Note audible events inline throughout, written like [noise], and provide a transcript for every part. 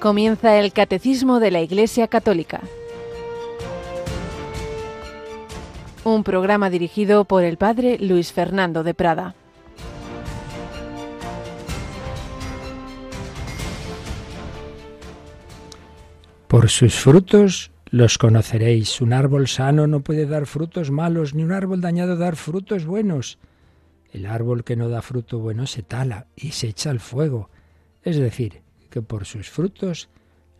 Comienza el Catecismo de la Iglesia Católica. Un programa dirigido por el Padre Luis Fernando de Prada. Por sus frutos los conoceréis. Un árbol sano no puede dar frutos malos, ni un árbol dañado dar frutos buenos. El árbol que no da fruto bueno se tala y se echa al fuego. Es decir, que por sus frutos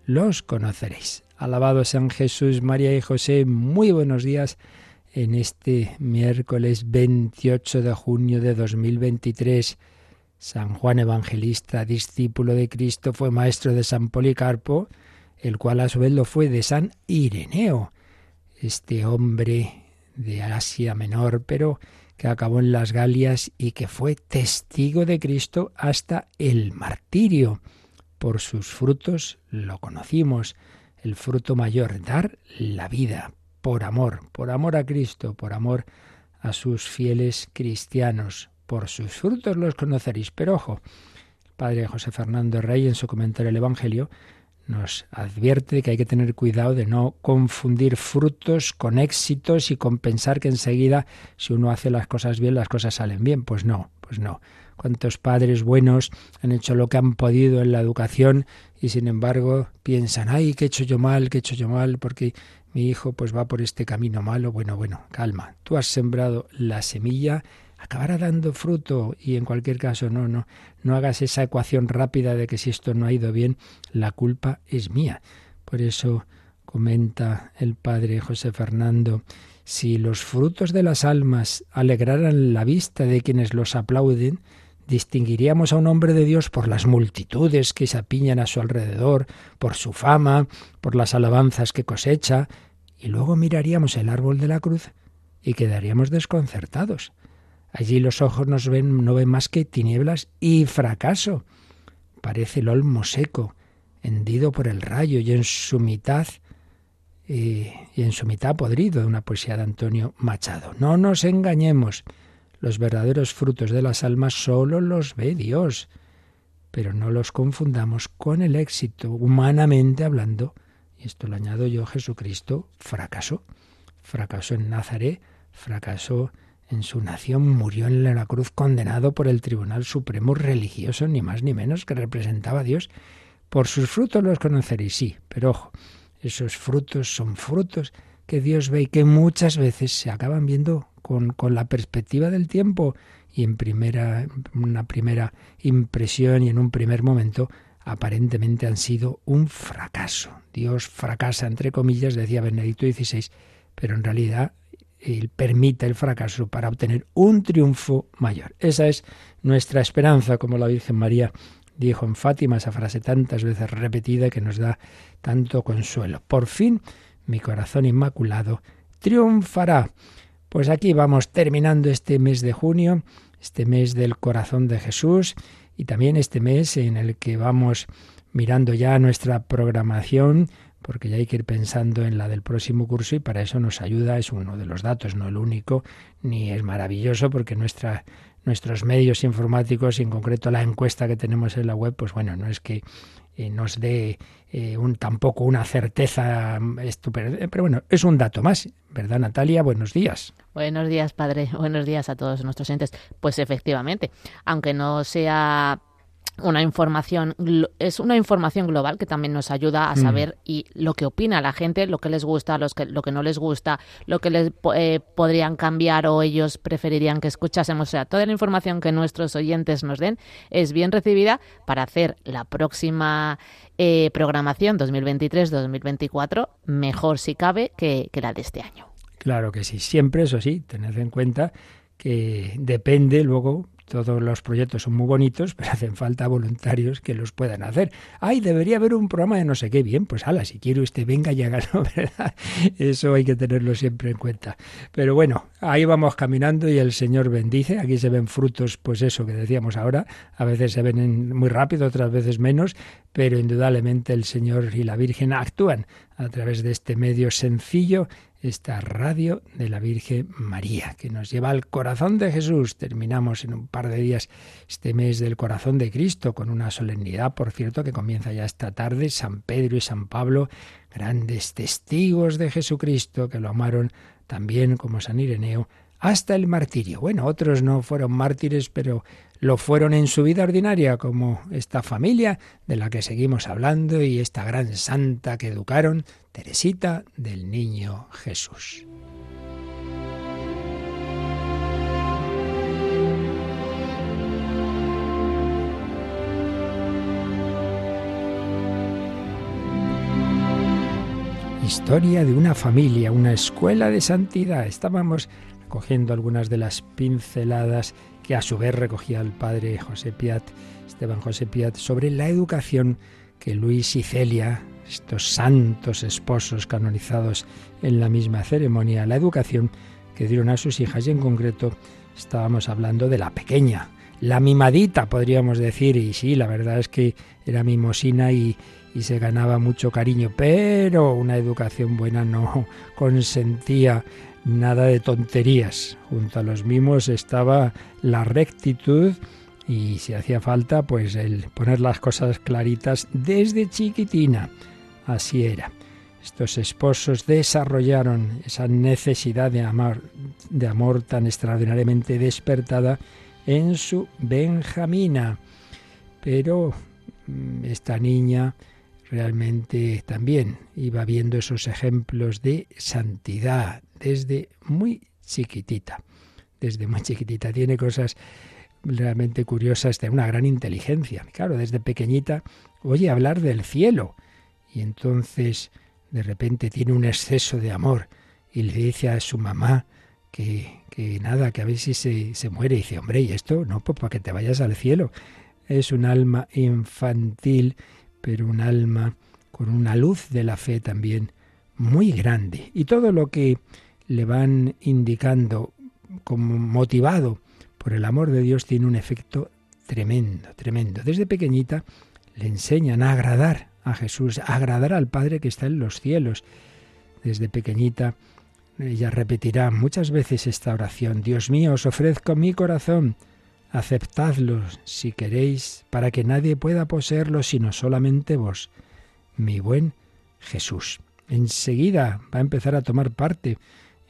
los conoceréis. Alabado sean Jesús, María y José. Muy buenos días en este miércoles 28 de junio de 2023. San Juan Evangelista, discípulo de Cristo, fue maestro de San Policarpo, el cual a su vez lo fue de San Ireneo, este hombre de Asia Menor, pero que acabó en las Galias y que fue testigo de Cristo hasta el martirio. Por sus frutos lo conocimos. El fruto mayor, dar la vida, por amor, por amor a Cristo, por amor a sus fieles cristianos. Por sus frutos los conoceréis. Pero ojo, el padre José Fernando Rey en su comentario al Evangelio nos advierte que hay que tener cuidado de no confundir frutos con éxitos y con pensar que enseguida si uno hace las cosas bien, las cosas salen bien. Pues no, pues no. Cuántos padres buenos han hecho lo que han podido en la educación y sin embargo piensan, ay, que he hecho yo mal, que he hecho yo mal, porque mi hijo pues va por este camino malo. Bueno, bueno, calma. Tú has sembrado la semilla acabará dando fruto y en cualquier caso no, no, no hagas esa ecuación rápida de que si esto no ha ido bien, la culpa es mía. Por eso comenta el padre José Fernando, si los frutos de las almas alegraran la vista de quienes los aplauden, distinguiríamos a un hombre de Dios por las multitudes que se apiñan a su alrededor, por su fama, por las alabanzas que cosecha, y luego miraríamos el árbol de la cruz y quedaríamos desconcertados. Allí los ojos nos ven, no ven más que tinieblas y fracaso. Parece el olmo seco, hendido por el rayo y en su mitad y en su mitad podrido, de una poesía de Antonio Machado. No nos engañemos. Los verdaderos frutos de las almas solo los ve Dios. Pero no los confundamos con el éxito, humanamente hablando. Y esto lo añado yo, Jesucristo fracasó. Fracasó en Nazaret, fracasó en su nación, murió en la cruz condenado por el Tribunal Supremo religioso, ni más ni menos, que representaba a Dios. Por sus frutos los conoceréis, sí, pero ojo, esos frutos son frutos que Dios ve y que muchas veces se acaban viendo con, con la perspectiva del tiempo y en primera, una primera impresión y en un primer momento aparentemente han sido un fracaso. Dios fracasa, entre comillas, decía Benedicto XVI, pero en realidad él permite el fracaso para obtener un triunfo mayor. Esa es nuestra esperanza, como la Virgen María dijo en Fátima, esa frase tantas veces repetida que nos da tanto consuelo. Por fin, mi corazón inmaculado triunfará. Pues aquí vamos terminando este mes de junio, este mes del corazón de Jesús y también este mes en el que vamos mirando ya nuestra programación porque ya hay que ir pensando en la del próximo curso y para eso nos ayuda, es uno de los datos, no el único, ni es maravilloso porque nuestra, nuestros medios informáticos y en concreto la encuesta que tenemos en la web, pues bueno, no es que eh, nos dé eh, un, tampoco una certeza estupenda, pero bueno, es un dato más, ¿verdad Natalia? Buenos días. Buenos días, padre. [laughs] Buenos días a todos nuestros entes. Pues efectivamente, aunque no sea una información es una información global que también nos ayuda a mm. saber y lo que opina la gente, lo que les gusta, los que, lo que no les gusta, lo que les eh, podrían cambiar o ellos preferirían que escuchásemos. O sea, toda la información que nuestros oyentes nos den es bien recibida para hacer la próxima eh, programación 2023-2024 mejor si cabe que, que la de este año. Claro que sí, siempre eso sí, tened en cuenta que depende luego todos los proyectos son muy bonitos, [laughs] pero hacen falta voluntarios que los puedan hacer. Ay, debería haber un programa de no sé qué. Bien, pues ala, si quiere usted venga y hágalo, [laughs] ¿verdad? Eso hay que tenerlo siempre en cuenta. Pero bueno, ahí vamos caminando y el Señor bendice. Aquí se ven frutos, pues eso que decíamos ahora. A veces se ven muy rápido, otras veces menos, pero indudablemente el Señor y la Virgen actúan a través de este medio sencillo esta radio de la Virgen María, que nos lleva al corazón de Jesús. Terminamos en un par de días este mes del corazón de Cristo, con una solemnidad, por cierto, que comienza ya esta tarde, San Pedro y San Pablo, grandes testigos de Jesucristo, que lo amaron también como San Ireneo, hasta el martirio. Bueno, otros no fueron mártires, pero lo fueron en su vida ordinaria, como esta familia de la que seguimos hablando y esta gran santa que educaron, Teresita del Niño Jesús. Historia de una familia, una escuela de santidad. Estábamos cogiendo algunas de las pinceladas que a su vez recogía el padre José Piat, Esteban José Piat, sobre la educación que Luis y Celia, estos santos esposos canonizados en la misma ceremonia, la educación que dieron a sus hijas. Y en concreto estábamos hablando de la pequeña, la mimadita podríamos decir, y sí, la verdad es que era mimosina y, y se ganaba mucho cariño, pero una educación buena no [laughs] consentía nada de tonterías. Junto a los mimos estaba la rectitud y si hacía falta, pues el poner las cosas claritas desde chiquitina. Así era. Estos esposos desarrollaron esa necesidad de amar, de amor tan extraordinariamente despertada en su Benjamina. Pero mm, esta niña realmente también iba viendo esos ejemplos de santidad desde muy chiquitita. Desde muy chiquitita tiene cosas realmente curiosas de una gran inteligencia. Claro, desde pequeñita oye hablar del cielo y entonces de repente tiene un exceso de amor y le dice a su mamá que, que nada, que a ver si se, se muere. Y dice, hombre, ¿y esto? No, pues para que te vayas al cielo. Es un alma infantil pero un alma con una luz de la fe también muy grande. Y todo lo que le van indicando como motivado por el amor de Dios tiene un efecto tremendo, tremendo. Desde pequeñita le enseñan a agradar a Jesús, a agradar al Padre que está en los cielos. Desde pequeñita ella repetirá muchas veces esta oración, Dios mío, os ofrezco mi corazón aceptadlos si queréis, para que nadie pueda poseerlos sino solamente vos, mi buen Jesús. Enseguida va a empezar a tomar parte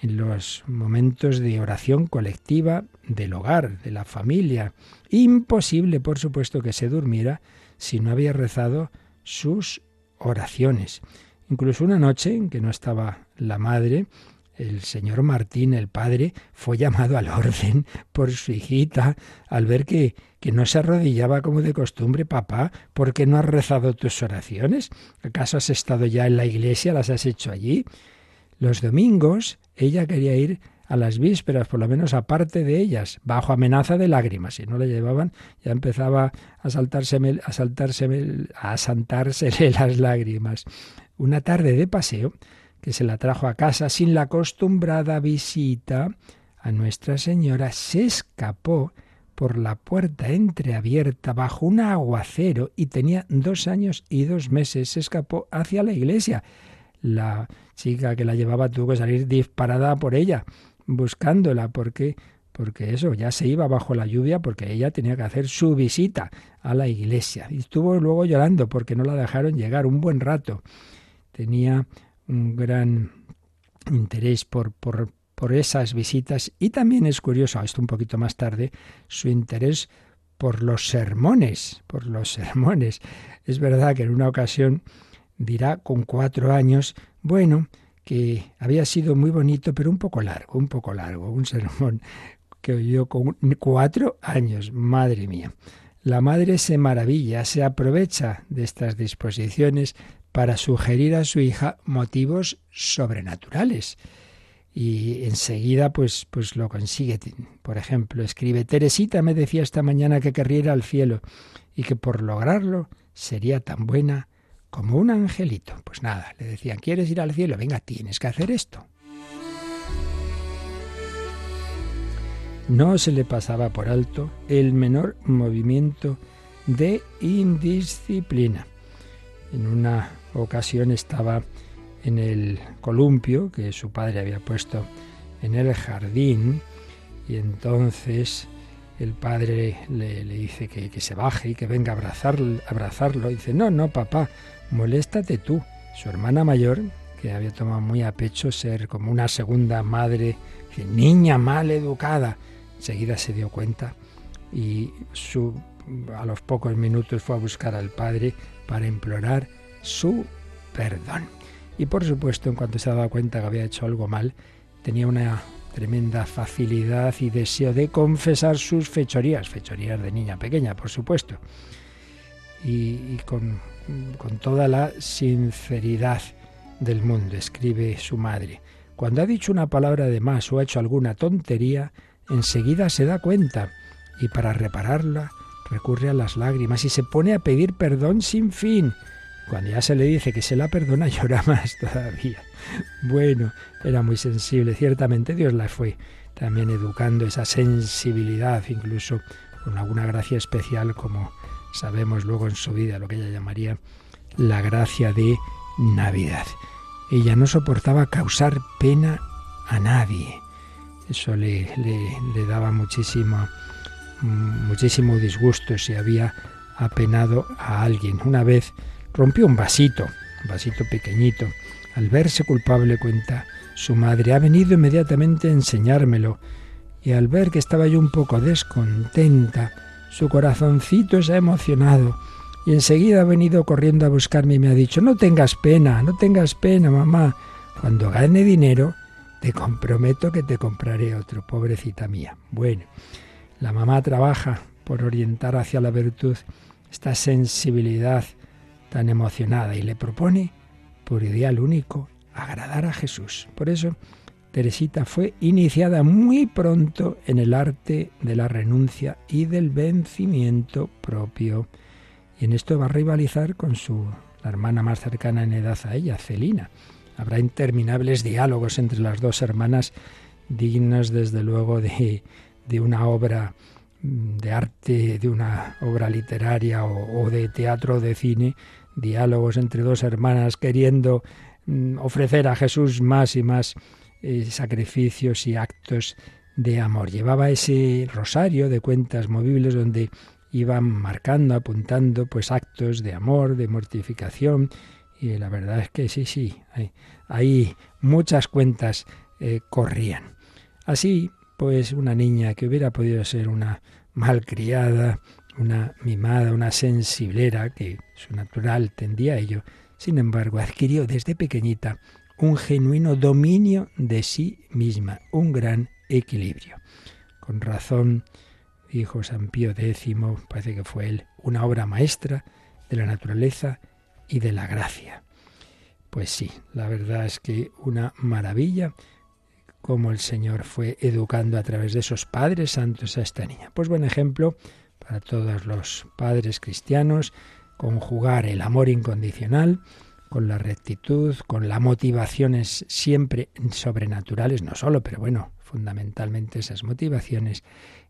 en los momentos de oración colectiva del hogar, de la familia. Imposible, por supuesto, que se durmiera si no había rezado sus oraciones. Incluso una noche en que no estaba la madre, el señor Martín, el padre, fue llamado al orden por su hijita al ver que, que no se arrodillaba como de costumbre, papá, ¿por qué no has rezado tus oraciones? ¿Acaso has estado ya en la iglesia? ¿Las has hecho allí? Los domingos ella quería ir a las vísperas, por lo menos aparte de ellas, bajo amenaza de lágrimas. Si no le llevaban, ya empezaba a saltárseme, a saltárseme, a saltársele [laughs] las lágrimas. Una tarde de paseo, que se la trajo a casa sin la acostumbrada visita a Nuestra Señora, se escapó por la puerta entreabierta bajo un aguacero y tenía dos años y dos meses. Se escapó hacia la iglesia. La chica que la llevaba tuvo que salir disparada por ella, buscándola, porque porque eso ya se iba bajo la lluvia porque ella tenía que hacer su visita a la iglesia. Y estuvo luego llorando porque no la dejaron llegar un buen rato. Tenía un gran interés por, por, por esas visitas y también es curioso, esto un poquito más tarde, su interés por los sermones, por los sermones. Es verdad que en una ocasión dirá con cuatro años, bueno, que había sido muy bonito, pero un poco largo, un poco largo, un sermón que oyó con cuatro años, madre mía. La madre se maravilla, se aprovecha de estas disposiciones para sugerir a su hija motivos sobrenaturales. Y enseguida pues, pues lo consigue. Por ejemplo, escribe, Teresita me decía esta mañana que querría ir al cielo y que por lograrlo sería tan buena como un angelito. Pues nada, le decían, ¿quieres ir al cielo? Venga, tienes que hacer esto. No se le pasaba por alto el menor movimiento de indisciplina. En una ocasión estaba en el columpio que su padre había puesto en el jardín y entonces el padre le, dice que, se baje y que venga a abrazarlo, abrazarlo. dice, no, no, papá, moléstate tú. Su hermana mayor, que había tomado muy a pecho ser como una segunda madre, niña mal educada, enseguida se dio cuenta y a los pocos minutos fue a buscar al padre para implorar su perdón. Y por supuesto, en cuanto se daba cuenta que había hecho algo mal, tenía una tremenda facilidad y deseo de confesar sus fechorías, fechorías de niña pequeña, por supuesto, y, con, con toda la sinceridad del mundo, escribe su madre. Cuando ha dicho una palabra de más o ha hecho alguna tontería, enseguida se da cuenta y para repararla recurre a las lágrimas y se pone a pedir perdón sin fin. Cuando ya se le dice que se la perdona, [laughs] llora más todavía. Bueno, era muy sensible. Ciertamente Dios la fue también educando esa sensibilidad, incluso con alguna gracia especial, como sabemos luego en su vida, lo que ella llamaría la gracia de Navidad. Ella no soportaba causar pena a nadie. Eso le, daba muchísimo, muchísimo disgusto si había apenado a alguien. Una vez rompió un vasito, un vasito pequeñito, al verse culpable, cuenta su madre, ha venido inmediatamente a enseñármelo, y al ver que estaba yo un poco descontenta, su corazoncito se ha emocionado, y enseguida ha venido corriendo a buscarme y me ha dicho, no tengas pena, no tengas pena, mamá, cuando gane dinero, te comprometo que te compraré otro, pobrecita mía. Bueno, la mamá trabaja por orientar hacia la virtud esta sensibilidad tan emocionada y le propone por ideal único, agradar a Jesús. Por eso, Teresita fue iniciada muy pronto en el arte de la renuncia y del vencimiento propio. Y en esto va a rivalizar con su la hermana más cercana en edad a ella, Celina. Habrá interminables diálogos entre las dos hermanas, dignos desde luego de, de una obra mm, de arte, de una obra literaria o, o de teatro o de cine, diálogos entre dos hermanas queriendo mm, ofrecer a Jesús más y más eh, sacrificios y actos de amor. Llevaba ese rosario de cuentas movibles donde iban marcando, apuntando pues actos de amor, de mortificación y la verdad es que sí, sí, ahí, muchas cuentas eh, corrían. Así, pues una niña que hubiera podido ser una malcriada, una mimada, una sensiblera, que su natural tendía a ello, sin embargo, adquirió desde pequeñita un genuino dominio de sí misma, un gran equilibrio. Con razón, dijo San Pío X, parece que fue él, una obra maestra de la naturaleza y de la gracia. Pues sí, la verdad es que una maravilla cómo el Señor fue educando a través de esos padres santos a esta niña. Pues buen ejemplo para todos los padres cristianos, conjugar el amor incondicional con la rectitud, con las motivaciones siempre sobrenaturales, no solo, pero bueno, fundamentalmente esas motivaciones,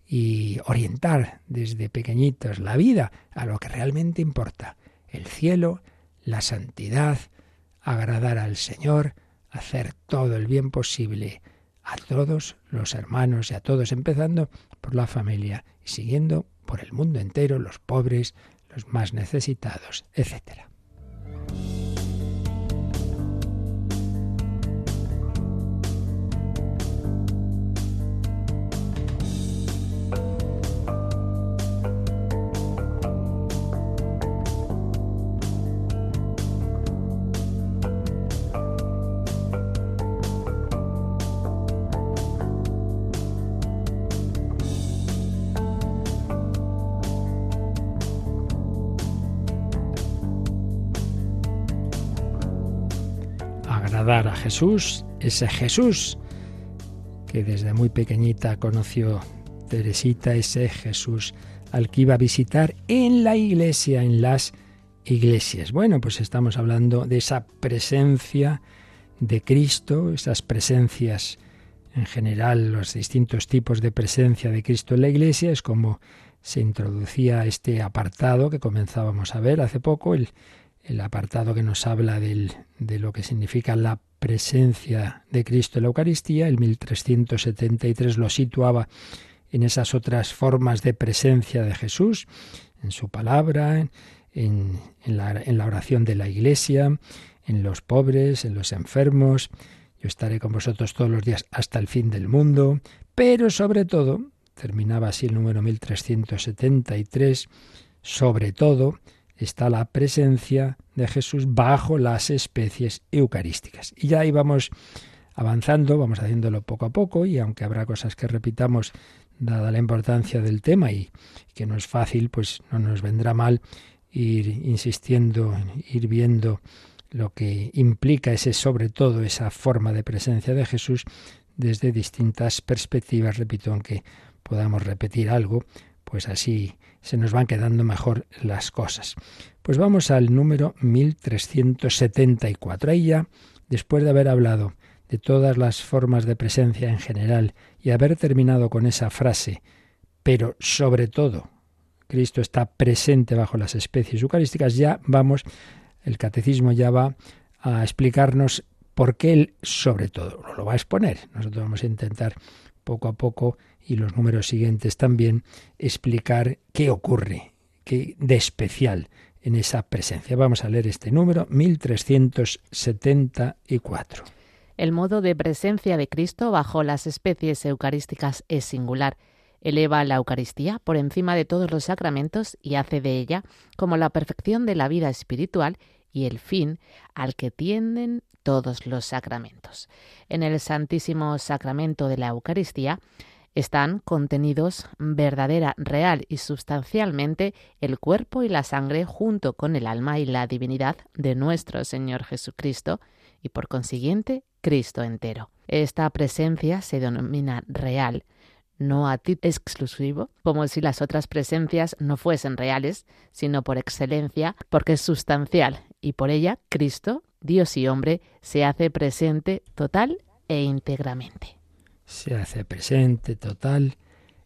y orientar desde pequeñitos la vida a lo que realmente importa, el cielo, la santidad, agradar al Señor, hacer todo el bien posible a todos los hermanos y a todos, empezando por la familia y siguiendo por el mundo entero, los pobres, los más necesitados, etc. Jesús, ese Jesús que desde muy pequeñita conoció Teresita, ese Jesús al que iba a visitar en la iglesia, en las iglesias. Bueno, pues estamos hablando de esa presencia de Cristo, esas presencias en general, los distintos tipos de presencia de Cristo en la iglesia, es como se introducía este apartado que comenzábamos a ver hace poco, el apartado que nos habla de lo que significa la presencia de Cristo en la Eucaristía, el 1373 lo situaba en esas otras formas de presencia de Jesús, en su palabra, en, la, en la oración de la Iglesia, en los pobres, en los enfermos. Yo estaré con vosotros todos los días hasta el fin del mundo, pero sobre todo, terminaba así el número 1373, sobre todo está la presencia de Jesús bajo las especies eucarísticas. Y ya íbamos avanzando, vamos haciéndolo poco a poco, y aunque habrá cosas que repitamos dada la importancia del tema y que no es fácil, pues no nos vendrá mal ir insistiendo, ir viendo lo que implica ese sobre todo esa forma de presencia de Jesús desde distintas perspectivas, repito, aunque podamos repetir algo, pues así se nos van quedando mejor las cosas. Pues vamos al número 1374. Ahí ya, después de haber hablado de todas las formas de presencia en general y haber terminado con esa frase, pero sobre todo, Cristo está presente bajo las especies eucarísticas, ya vamos, el catecismo ya va a explicarnos por qué él sobre todo, lo va a exponer. Nosotros vamos a intentar poco a poco y los números siguientes también explicar qué ocurre qué de especial en esa presencia. Vamos a leer este número 1374. El modo de presencia de Cristo bajo las especies eucarísticas es singular. Eleva la Eucaristía por encima de todos los sacramentos y hace de ella como la perfección de la vida espiritual y el fin al que tienden todos los sacramentos. En el Santísimo Sacramento de la Eucaristía están contenidos verdadera, real y sustancialmente el cuerpo y la sangre junto con el alma y la divinidad de nuestro Señor Jesucristo, y por consiguiente Cristo entero. Esta presencia se denomina real, no a ti exclusivo, como si las otras presencias no fuesen reales, sino por excelencia, porque es sustancial, y por ella Cristo, Dios y hombre, se hace presente total e íntegramente. Se hace presente total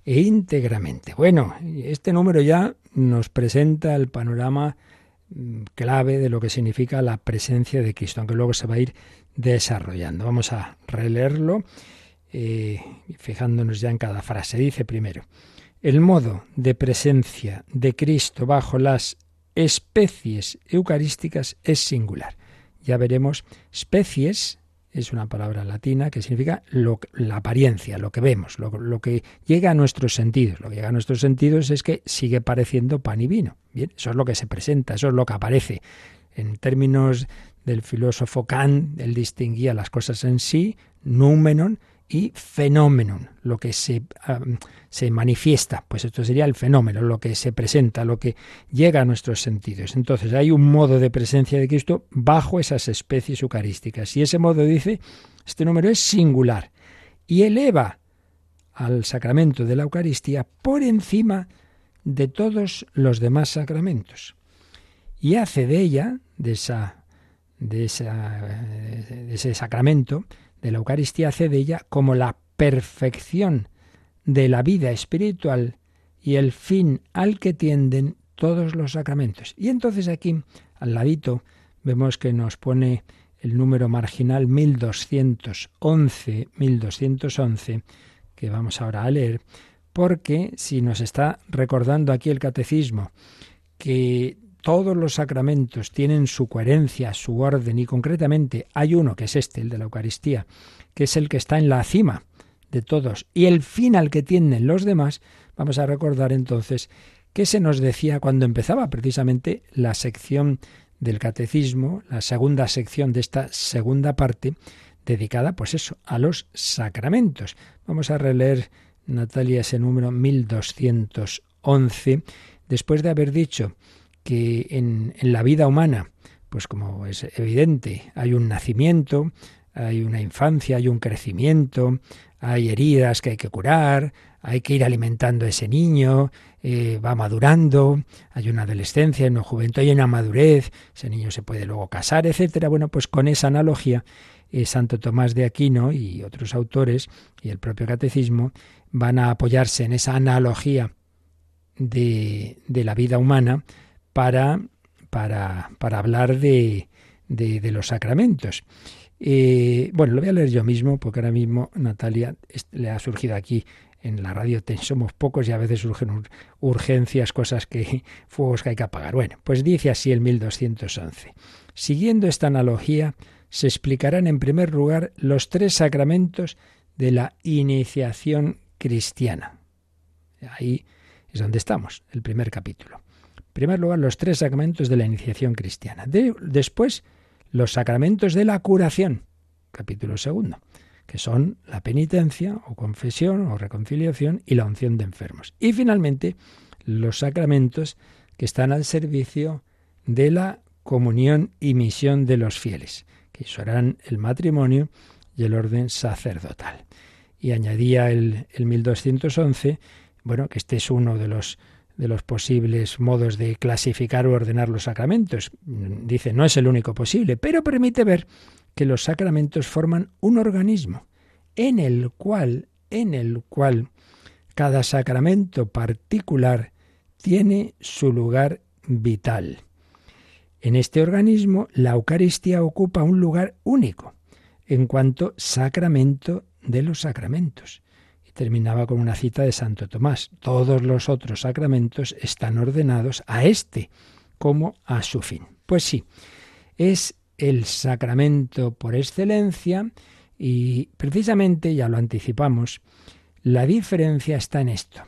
e íntegramente. Bueno, este número ya nos presenta el panorama mm, clave de lo que significa la presencia de Cristo, aunque luego se va a ir desarrollando. Vamos a releerlo, eh, fijándonos ya en cada frase. Dice primero, el modo de presencia de Cristo bajo las especies eucarísticas es singular. Ya veremos, especies es una palabra latina que significa la apariencia, lo que vemos, lo, que llega a nuestros sentidos. Lo que llega a nuestros sentidos es que sigue pareciendo pan y vino. Bien, eso es lo que se presenta, eso es lo que aparece. En términos del filósofo Kant, él distinguía las cosas en sí, númenon y fenómenon, lo que se, se manifiesta, pues esto sería el fenómeno, lo que se presenta, lo que llega a nuestros sentidos. Entonces hay un modo de presencia de Cristo bajo esas especies eucarísticas. Y ese modo dice, este número es singular y eleva al sacramento de la Eucaristía por encima de todos los demás sacramentos. Y hace de ella, de esa de, ese sacramento, de la Eucaristía, hace de ella como la perfección de la vida espiritual y el fin al que tienden todos los sacramentos. Y entonces aquí, al ladito, vemos que nos pone el número marginal 1211, 1211, que vamos ahora a leer, porque si nos está recordando aquí el catecismo que todos los sacramentos tienen su coherencia, su orden y concretamente hay uno que es este, el de la Eucaristía, que es el que está en la cima de todos y el fin al que tienden los demás, vamos a recordar entonces qué se nos decía cuando empezaba precisamente la sección del catecismo, la segunda sección de esta segunda parte dedicada pues eso, a los sacramentos. Vamos a releer Natalia ese número 1211 después de haber dicho que en, la vida humana, pues como es evidente, hay un nacimiento, hay una infancia, hay un crecimiento, hay heridas que hay que curar, hay que ir alimentando a ese niño, eh, va madurando, hay una adolescencia, hay una juventud, hay una madurez, ese niño se puede luego casar, etcétera. Bueno, pues con esa analogía, eh, Santo Tomás de Aquino y otros autores y el propio catecismo van a apoyarse en esa analogía de, de la vida humana para, para, para hablar de, de, los sacramentos. Eh, bueno, lo voy a leer yo mismo, porque ahora mismo Natalia le ha surgido aquí en la radio somos pocos y a veces surgen urgencias, cosas que, [laughs] fuegos que hay que apagar. Bueno, pues dice así el 1211. Siguiendo esta analogía, se explicarán en primer lugar los tres sacramentos de la iniciación cristiana. Ahí es donde estamos, el primer capítulo. Primer lugar, los tres sacramentos de la iniciación cristiana. después, los sacramentos de la curación, capítulo segundo que son la penitencia o confesión o reconciliación y la unción de enfermos. Y finalmente, los sacramentos que están al servicio de la comunión y misión de los fieles, que serán el matrimonio y el orden sacerdotal. Y añadía el, el 1211, bueno, que este es uno de los de los posibles modos de clasificar o ordenar los sacramentos. Dice, no es el único posible, pero permite ver que los sacramentos forman un organismo en el cual, en el cual cada sacramento particular tiene su lugar vital. En este organismo, la Eucaristía ocupa un lugar único en cuanto sacramento de los sacramentos. Terminaba con una cita de Santo Tomás. Todos los otros sacramentos están ordenados a este como a su fin. Pues sí, es el sacramento por excelencia y precisamente, ya lo anticipamos, la diferencia está en esto.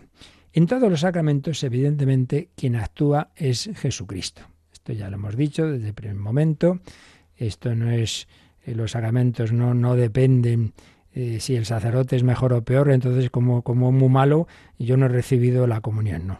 En todos los sacramentos, evidentemente, quien actúa es Jesucristo. Esto ya lo hemos dicho desde el primer momento. Esto no es, eh, los sacramentos no, no dependen eh, si el sacerdote es mejor o peor, entonces como, como muy malo, yo no he recibido la comunión. No,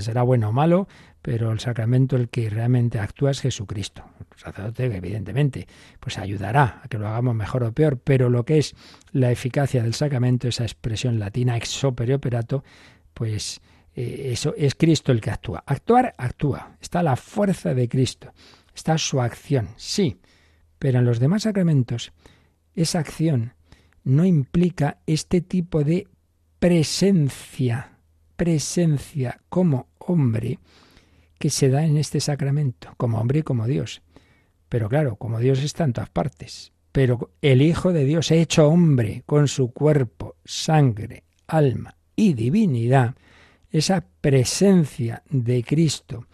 será bueno o malo, pero el sacramento el que realmente actúa es Jesucristo. El sacerdote, evidentemente, pues ayudará a que lo hagamos mejor o peor, pero lo que es la eficacia del sacramento, esa expresión latina ex opere operato, pues eh, eso es Cristo el que actúa. Actuar, actúa. Está la fuerza de Cristo. Está su acción, sí. Pero en los demás sacramentos, esa acción no implica este tipo de presencia presencia como hombre que se da en este sacramento, como hombre y como Dios. Pero claro, como Dios está en todas partes. Pero el Hijo de Dios hecho hombre con su cuerpo, sangre, alma y divinidad, esa presencia de Cristo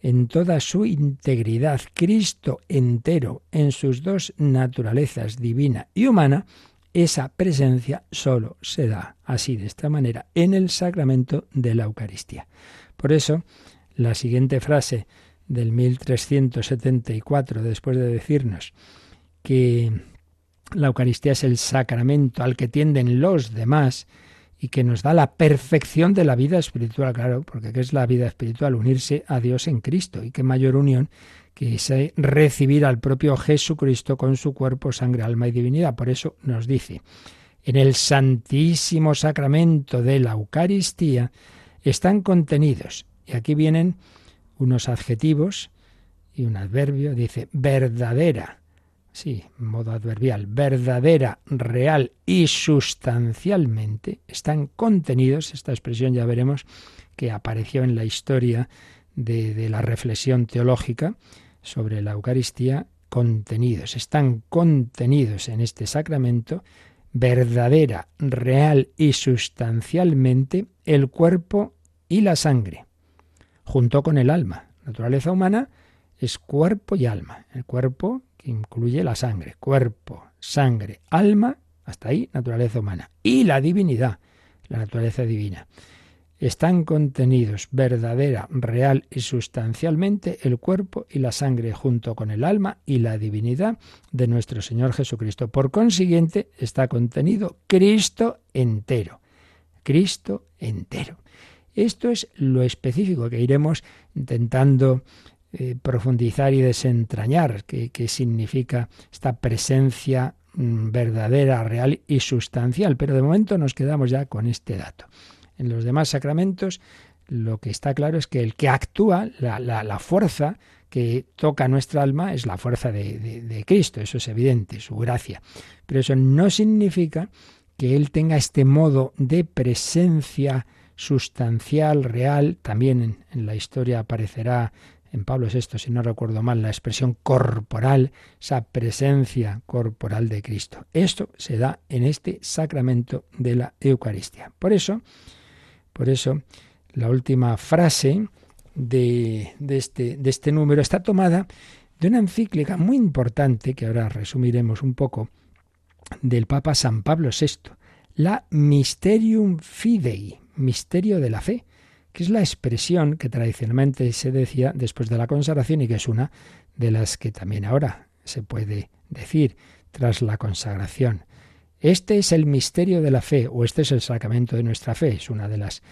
en toda su integridad, Cristo entero en sus dos naturalezas, divina y humana, esa presencia solo se da así, de esta manera, en el sacramento de la Eucaristía. Por eso, la siguiente frase del 1374, después de decirnos que la Eucaristía es el sacramento al que tienden los demás y que nos da la perfección de la vida espiritual, claro, porque ¿qué es la vida espiritual? Unirse a Dios en Cristo. Y qué mayor unión es recibir al propio Jesucristo con su cuerpo, sangre, alma y divinidad. Por eso nos dice, en el santísimo sacramento de la Eucaristía están contenidos, y aquí vienen unos adjetivos y un adverbio, dice verdadera, sí, modo adverbial, verdadera, real y sustancialmente, están contenidos, esta expresión ya veremos que apareció en la historia de, de la reflexión teológica, sobre la Eucaristía contenidos, están contenidos en este sacramento verdadera, real y sustancialmente el cuerpo y la sangre, junto con el alma. naturaleza humana es cuerpo y alma. El cuerpo que incluye la sangre, cuerpo, sangre, alma, hasta ahí naturaleza humana. Y la divinidad, la naturaleza divina están contenidos verdadera, real y sustancialmente el cuerpo y la sangre junto con el alma y la divinidad de nuestro Señor Jesucristo. Por consiguiente, está contenido Cristo entero. Cristo entero. Esto es lo específico que iremos intentando eh, profundizar y desentrañar, qué significa esta presencia mm, verdadera, real y sustancial. Pero de momento nos quedamos ya con este dato. En los demás sacramentos lo que está claro es que el que actúa, la, fuerza que toca nuestra alma es la fuerza de, Cristo, eso es evidente, su gracia. Pero eso no significa que Él tenga este modo de presencia sustancial, real, también en, la historia aparecerá en Pablo VI, si no recuerdo mal, la expresión corporal, esa presencia corporal de Cristo. Esto se da en este sacramento de la Eucaristía. Por eso, por eso, la última frase de, este, este número está tomada de una encíclica muy importante, que ahora resumiremos un poco, del Papa San Pablo VI, la Mysterium Fidei, misterio de la fe, que es la expresión que tradicionalmente se decía después de la consagración y que es una de las que también ahora se puede decir tras la consagración. Este es el misterio de la fe o este es el sacramento de nuestra fe, es una de las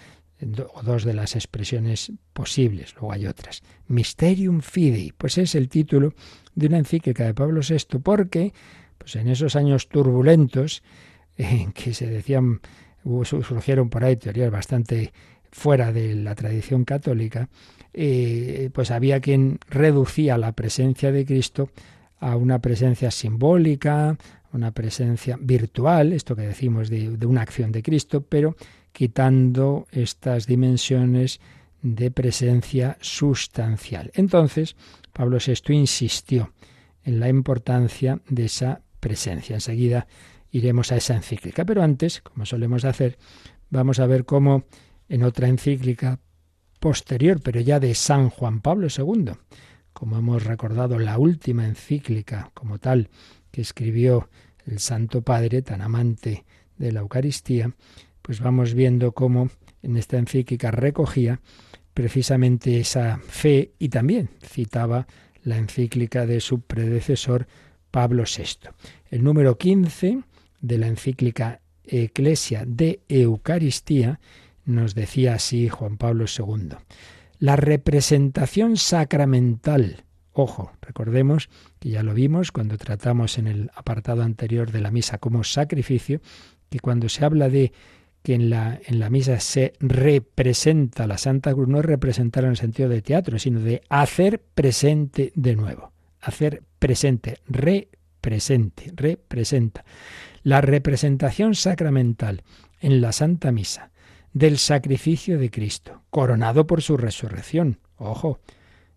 o dos de las expresiones posibles, luego hay otras. Mysterium Fidei, pues es el título de una encíclica de Pablo VI porque pues en esos años turbulentos [laughs] en que se decían surgieron por ahí teorías bastante fuera de la tradición católica, eh, pues había quien reducía la presencia de Cristo a una presencia simbólica, una presencia virtual, esto que decimos de, una acción de Cristo, pero quitando estas dimensiones de presencia sustancial. Entonces, Pablo VI insistió en la importancia de esa presencia. Enseguida iremos a esa encíclica, pero antes, como solemos hacer, vamos a ver cómo en otra encíclica posterior, pero ya de San Juan Pablo II, como hemos recordado, la última encíclica como tal que escribió el Santo Padre, tan amante de la Eucaristía, pues vamos viendo cómo en esta encíclica recogía precisamente esa fe y también citaba la encíclica de su predecesor Pablo VI. El número 15 de la encíclica Eclesia de Eucaristía nos decía así Juan Pablo II. La representación sacramental. Ojo, recordemos que ya lo vimos cuando tratamos en el apartado anterior de la misa como sacrificio, que cuando se habla de que en la, en la misa se representa la Santa Cruz, no es representar en el sentido de teatro, sino de hacer presente de nuevo. Hacer presente, represente, representa. La representación sacramental en la Santa Misa del sacrificio de Cristo, coronado por su resurrección. Ojo,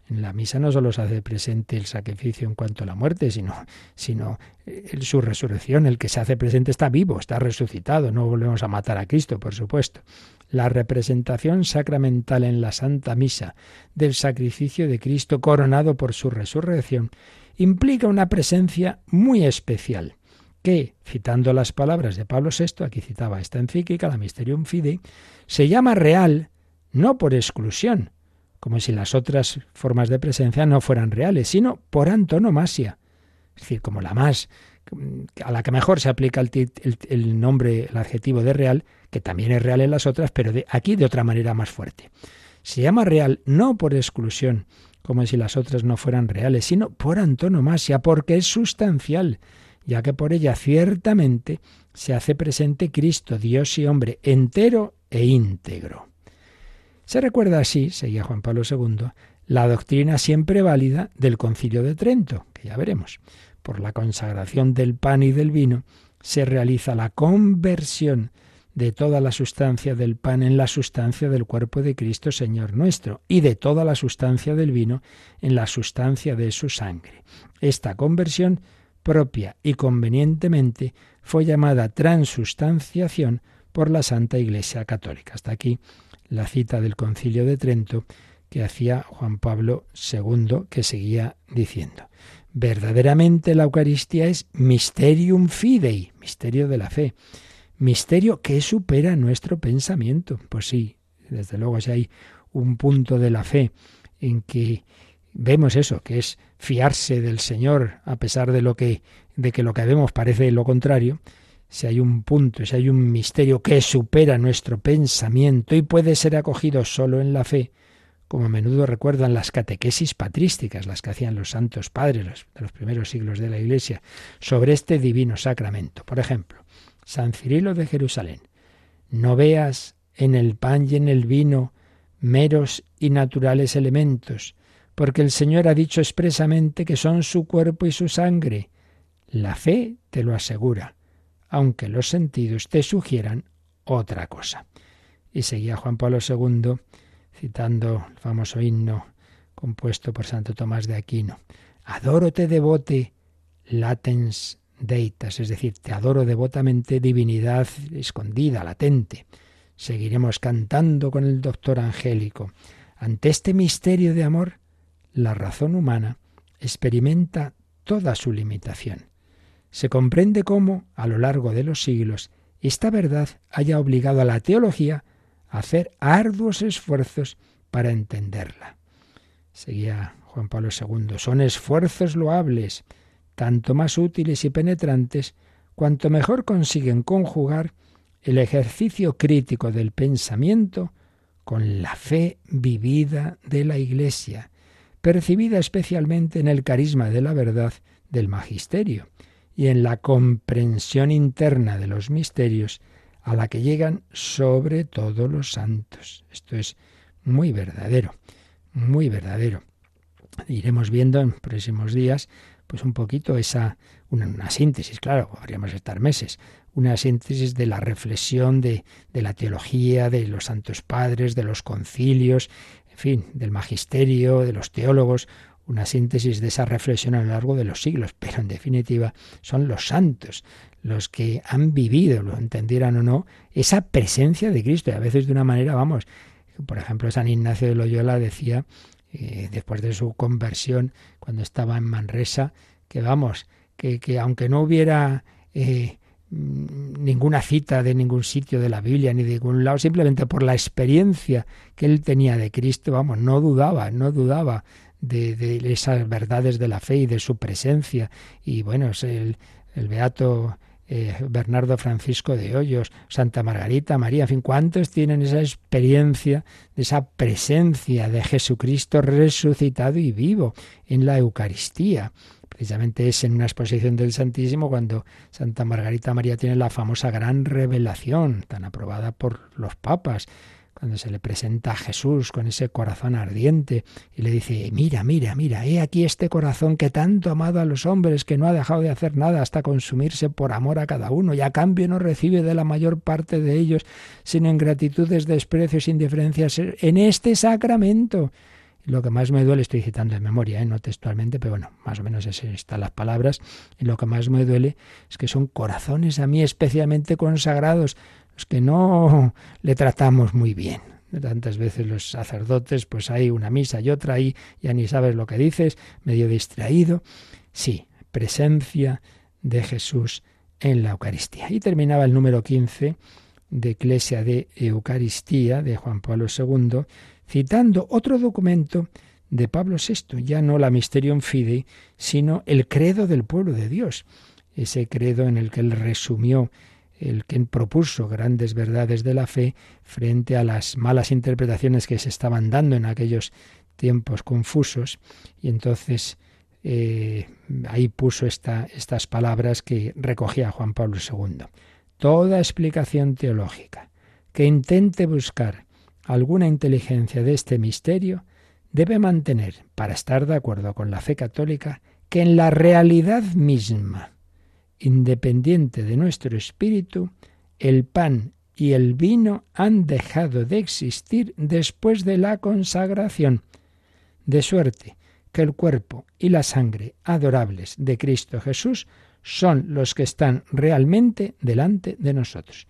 en la misa no solo se hace presente el sacrificio en cuanto a la muerte, sino, sino eh, su resurrección. El que se hace presente está vivo, está resucitado. No volvemos a matar a Cristo, por supuesto. La representación sacramental en la Santa Misa del sacrificio de Cristo coronado por su resurrección implica una presencia muy especial que, citando las palabras de Pablo VI, aquí citaba esta encíclica, la Mysterium Fidei, se llama real no por exclusión, como si las otras formas de presencia no fueran reales, sino por antonomasia, es decir, como la más a la que mejor se aplica el, nombre, el adjetivo de real, que también es real en las otras, pero aquí de otra manera más fuerte. Se llama real no por exclusión, como si las otras no fueran reales, sino por antonomasia, porque es sustancial, ya que por ella ciertamente se hace presente Cristo, Dios y hombre, entero e íntegro. Se recuerda así, seguía Juan Pablo II, la doctrina siempre válida del concilio de Trento, que ya veremos. Por la consagración del pan y del vino se realiza la conversión de toda la sustancia del pan en la sustancia del cuerpo de Cristo Señor nuestro, y de toda la sustancia del vino en la sustancia de su sangre. Esta conversión propia y convenientemente fue llamada transustanciación por la Santa Iglesia Católica. Hasta aquí la cita del concilio de Trento que hacía Juan Pablo II, que seguía diciendo, verdaderamente la Eucaristía es mysterium fidei, misterio de la fe, misterio que supera nuestro pensamiento. Pues sí, desde luego si hay un punto de la fe en que vemos eso, que es fiarse del Señor a pesar de lo que de que lo que vemos parece lo contrario, si hay un punto, si hay un misterio que supera nuestro pensamiento y puede ser acogido solo en la fe, como a menudo recuerdan las catequesis patrísticas, las que hacían los santos padres de los primeros siglos de la Iglesia, sobre este divino sacramento. Por ejemplo, San Cirilo de Jerusalén, no veas en el pan y en el vino meros y naturales elementos, porque el Señor ha dicho expresamente que son su cuerpo y su sangre. La fe te lo asegura aunque los sentidos te sugieran otra cosa. Y seguía Juan Pablo II citando el famoso himno compuesto por Santo Tomás de Aquino. Adoro te devote latens deitas, es decir, te adoro devotamente divinidad escondida, latente. Seguiremos cantando con el doctor angélico. Ante este misterio de amor, la razón humana experimenta toda su limitación. Se comprende cómo, a lo largo de los siglos, esta verdad haya obligado a la teología a hacer arduos esfuerzos para entenderla. Seguía Juan Pablo II. Son esfuerzos loables, tanto más útiles y penetrantes, cuanto mejor consiguen conjugar el ejercicio crítico del pensamiento con la fe vivida de la Iglesia, percibida especialmente en el carisma de la verdad del magisterio y en la comprensión interna de los misterios a la que llegan sobre todo los santos. Esto es muy verdadero, muy verdadero. Iremos viendo en próximos días pues un poquito esa, una, síntesis, claro, podríamos estar meses, una síntesis de la reflexión de, de la teología, de los santos padres, de los concilios, en fin, del magisterio, de los teólogos, una síntesis de esa reflexión a lo largo de los siglos, pero en definitiva son los santos los que han vivido, lo entendieran o no, esa presencia de Cristo, y a veces de una manera, vamos, por ejemplo, San Ignacio de Loyola decía eh, después de su conversión, cuando estaba en Manresa, que vamos, que, que aunque no hubiera eh, ninguna cita de ningún sitio de la Biblia ni de ningún lado, simplemente por la experiencia que él tenía de Cristo, vamos, no dudaba, no dudaba de, de esas verdades de la fe y de su presencia. Y bueno, el, el beato eh, Bernardo Francisco de Hoyos, Santa Margarita María, en fin, ¿cuántos tienen esa experiencia de esa presencia de Jesucristo resucitado y vivo en la Eucaristía? Precisamente es en una exposición del Santísimo cuando Santa Margarita María tiene la famosa gran revelación, tan aprobada por los papas, cuando se le presenta a Jesús con ese corazón ardiente y le dice, mira, mira, mira, he aquí este corazón que tanto ha amado a los hombres, que no ha dejado de hacer nada hasta consumirse por amor a cada uno, y a cambio no recibe de la mayor parte de ellos, sino ingratitudes, desprecios, indiferencias en este sacramento. lo que más me duele, estoy citando de memoria, ¿eh? no textualmente, pero bueno, más o menos están las palabras, y lo que más me duele es que son corazones a mí especialmente consagrados, los que no le tratamos muy bien. Tantas veces los sacerdotes, pues hay una misa y otra, y ya ni sabes lo que dices, medio distraído. Sí, presencia de Jesús en la Eucaristía. Y terminaba el número 15 de Iglesia de Eucaristía de Juan Pablo II, citando otro documento de Pablo VI, ya no la Mysterium Fidei, sino el credo del pueblo de Dios, ese credo en el que él resumió el que propuso grandes verdades de la fe frente a las malas interpretaciones que se estaban dando en aquellos tiempos confusos y entonces eh, ahí puso esta, estas palabras que recogía Juan Pablo II. Toda explicación teológica que intente buscar alguna inteligencia de este misterio debe mantener, para estar de acuerdo con la fe católica, que en la realidad misma independiente de nuestro espíritu, el pan y el vino han dejado de existir después de la consagración, de suerte que el cuerpo y la sangre adorables de Cristo Jesús son los que están realmente delante de nosotros.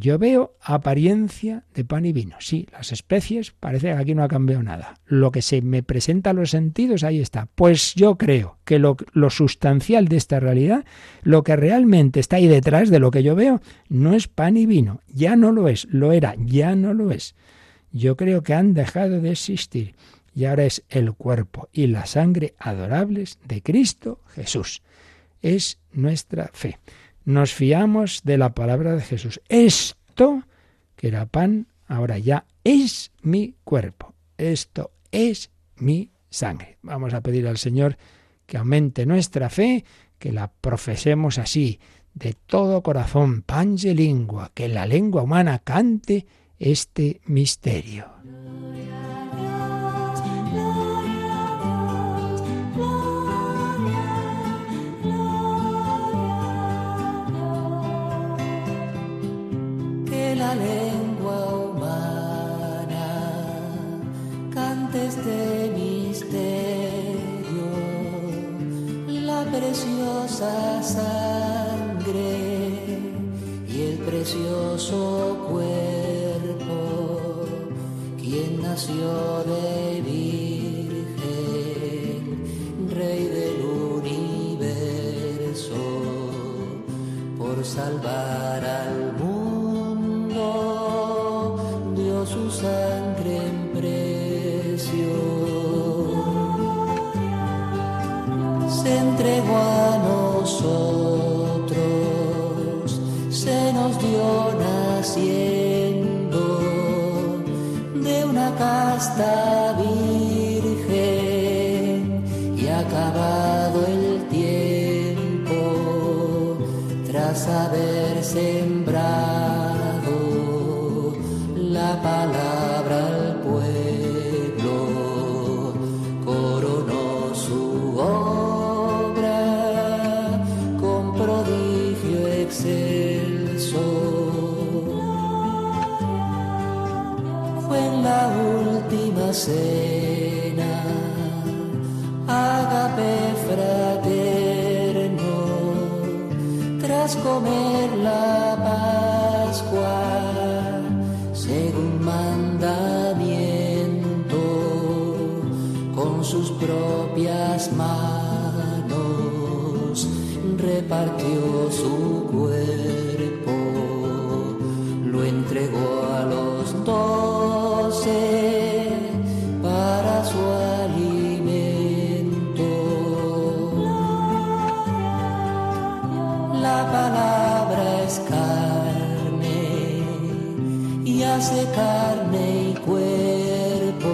Yo veo apariencia de pan y vino. Sí, las especies, parece que aquí no ha cambiado nada. Lo que se me presenta a los sentidos, ahí está. Pues yo creo que lo, lo, sustancial de esta realidad, lo que realmente está ahí detrás de lo que yo veo, no es pan y vino. Ya no lo es. Lo era, ya no lo es. Yo creo que han dejado de existir. Y ahora es el cuerpo y la sangre adorables de Cristo Jesús. Es nuestra fe nos fiamos de la palabra de Jesús. Esto, que era pan, ahora ya es mi cuerpo. Esto es mi sangre. Vamos a pedir al Señor que aumente nuestra fe, que la profesemos así, de todo corazón, pange lingua, que la lengua humana cante este misterio. lengua humana cantes de misterio la preciosa sal. Hace carne y cuerpo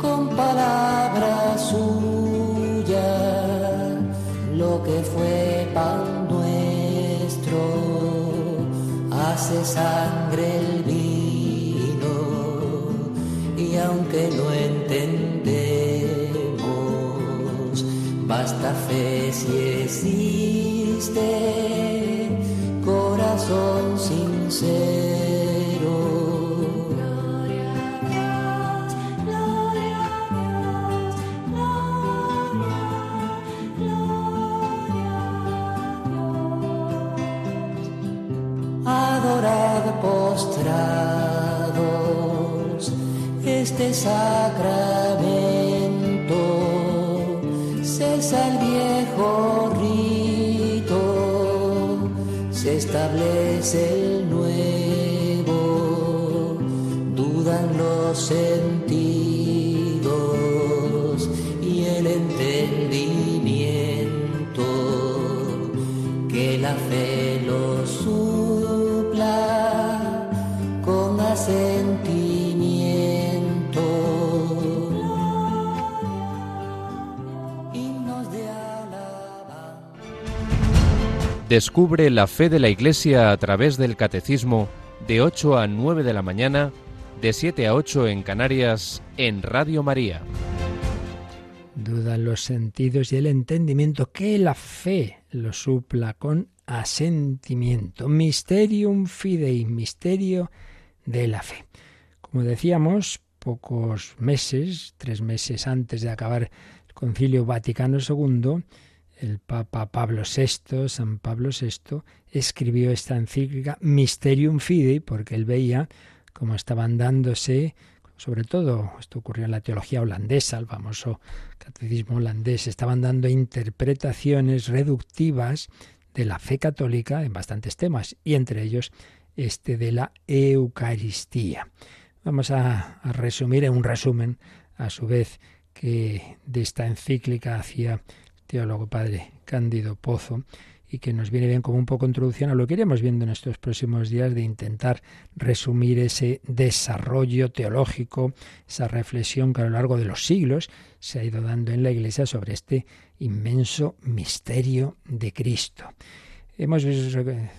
con palabra suya lo que fue pan nuestro hace sangre el vino y aunque no entendemos basta fe si sacramento, cesa el viejo rito, se establece Descubre la fe de la Iglesia a través del Catecismo de 8 a 9 de la mañana, de 7 a 8 en Canarias, en Radio María. Dudan los sentidos y el entendimiento que la fe lo supla con asentimiento. Mysterium fidei, misterio de la fe. Como decíamos, pocos meses, tres meses antes de acabar el Concilio Vaticano II, el Papa Pablo VI, San Pablo VI, escribió esta encíclica Mysterium Fidei, porque él veía cómo estaban dándose, sobre todo, esto ocurrió en la teología holandesa, el famoso catecismo holandés, estaban dando interpretaciones reductivas de la fe católica en bastantes temas, y entre ellos este de la Eucaristía. Vamos a, a resumir en un resumen, a su vez, que de esta encíclica hacía teólogo padre Cándido Pozo y que nos viene bien como un poco introducción a lo que iremos viendo en estos próximos días de intentar resumir ese desarrollo teológico, esa reflexión que a lo largo de los siglos se ha ido dando en la Iglesia sobre este inmenso misterio de Cristo. Hemos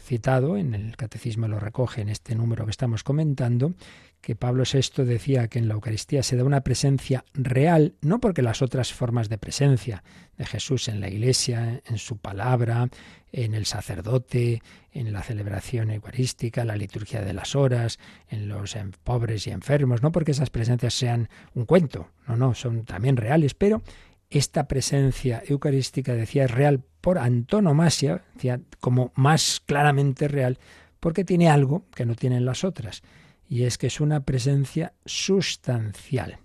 citado, en el Catecismo lo recoge en este número que estamos comentando, que Pablo VI decía que en la Eucaristía se da una presencia real, no porque las otras formas de presencia de Jesús en la Iglesia, en su palabra, en el sacerdote, en la celebración eucarística, la liturgia de las horas, en los pobres y enfermos, no porque esas presencias sean un cuento, no, no, son también reales, pero esta presencia eucarística, decía, es real por antonomasia, decía, como más claramente real, porque tiene algo que no tienen las otras, y es que es una presencia sustancial.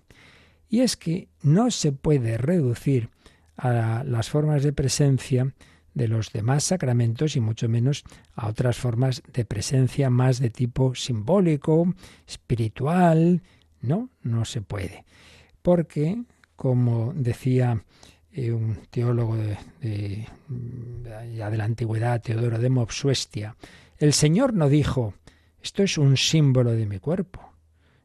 Y es que no se puede reducir a las formas de presencia de los demás sacramentos y mucho menos a otras formas de presencia más de tipo simbólico, espiritual. No, no se puede. Porque como decía eh, un teólogo de, ya de la antigüedad, Teodoro de Mopsuestia, el Señor no dijo, esto es un símbolo de mi cuerpo,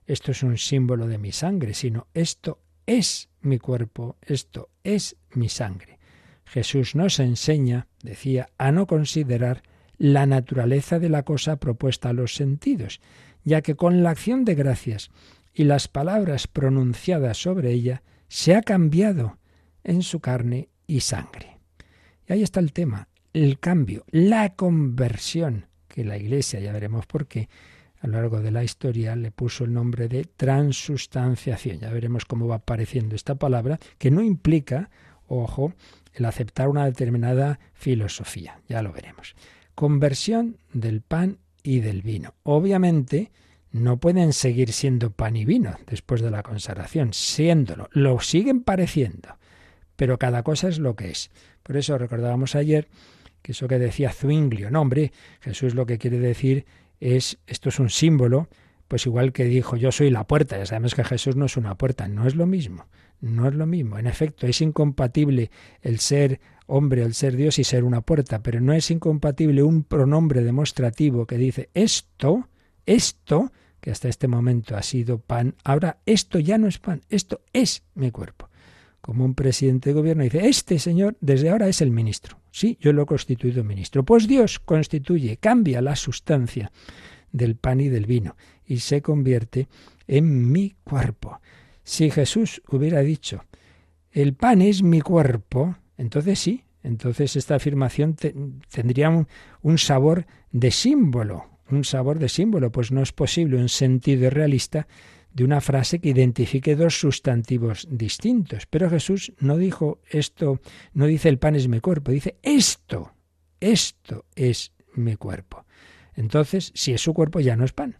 esto es un símbolo de mi sangre, sino esto es mi cuerpo, esto es mi sangre. Jesús nos enseña, decía, a no considerar la naturaleza de la cosa propuesta a los sentidos, ya que con la acción de gracias y las palabras pronunciadas sobre ella se ha cambiado en su carne y sangre. Y ahí está el tema, el cambio, la conversión, que la Iglesia, ya veremos por qué, a lo largo de la historia le puso el nombre de transustanciación. Ya veremos cómo va apareciendo esta palabra, que no implica, ojo, el aceptar una determinada filosofía. Ya lo veremos. Conversión del pan y del vino. Obviamente, no pueden seguir siendo pan y vino después de la consagración, siéndolo, lo siguen pareciendo, pero cada cosa es lo que es. Por eso recordábamos ayer que eso que decía Zwinglio, no hombre, Jesús lo que quiere decir es, esto es un símbolo, pues igual que dijo yo soy la puerta, ya sabemos que Jesús no es una puerta, no es lo mismo, no es lo mismo. En efecto, es incompatible el ser hombre, el ser Dios y ser una puerta, pero no es incompatible un pronombre demostrativo que dice esto, esto, que hasta este momento ha sido pan, ahora esto ya no es pan, esto es mi cuerpo. Como un presidente de gobierno dice, este señor desde ahora es el ministro. Sí, yo lo he constituido ministro. Pues Dios constituye, cambia la sustancia del pan y del vino y se convierte en mi cuerpo. Si Jesús hubiera dicho, el pan es mi cuerpo, entonces sí, entonces esta afirmación tendría un sabor de símbolo, un sabor de símbolo, pues no es posible un sentido realista de una frase que identifique dos sustantivos distintos. Pero Jesús no dijo esto, no dice el pan es mi cuerpo, dice esto, esto es mi cuerpo. Entonces, si es su cuerpo ya no es pan,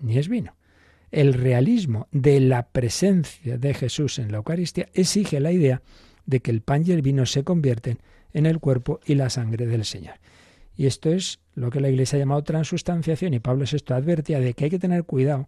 ni es vino. El realismo de la presencia de Jesús en la Eucaristía exige la idea de que el pan y el vino se convierten en el cuerpo y la sangre del Señor. Y esto es lo que la Iglesia ha llamado transustanciación y Pablo VI advertía de que hay que tener cuidado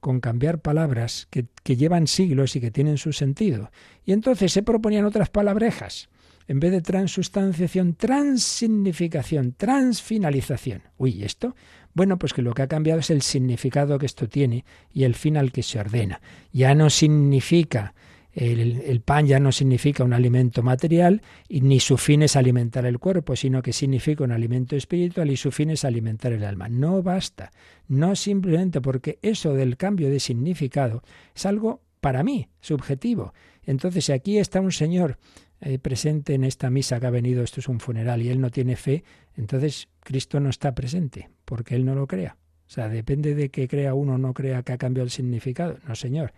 con cambiar palabras que, que, llevan siglos y que tienen su sentido. Y entonces se proponían otras palabrejas. En vez de transustanciación, transignificación, transfinalización. Uy, ¿esto? Bueno, pues que lo que ha cambiado es el significado que esto tiene y el fin al que se ordena. Ya no significa el, pan ya no significa un alimento material y ni su fin es alimentar el cuerpo, sino que significa un alimento espiritual y su fin es alimentar el alma. No basta, no simplemente porque eso del cambio de significado es algo para mí subjetivo. Entonces, si aquí está un señor eh, presente en esta misa que ha venido, esto es un funeral y él no tiene fe, entonces Cristo no está presente porque él no lo crea. O sea, depende de que crea uno o no crea que ha cambiado el significado. No, señor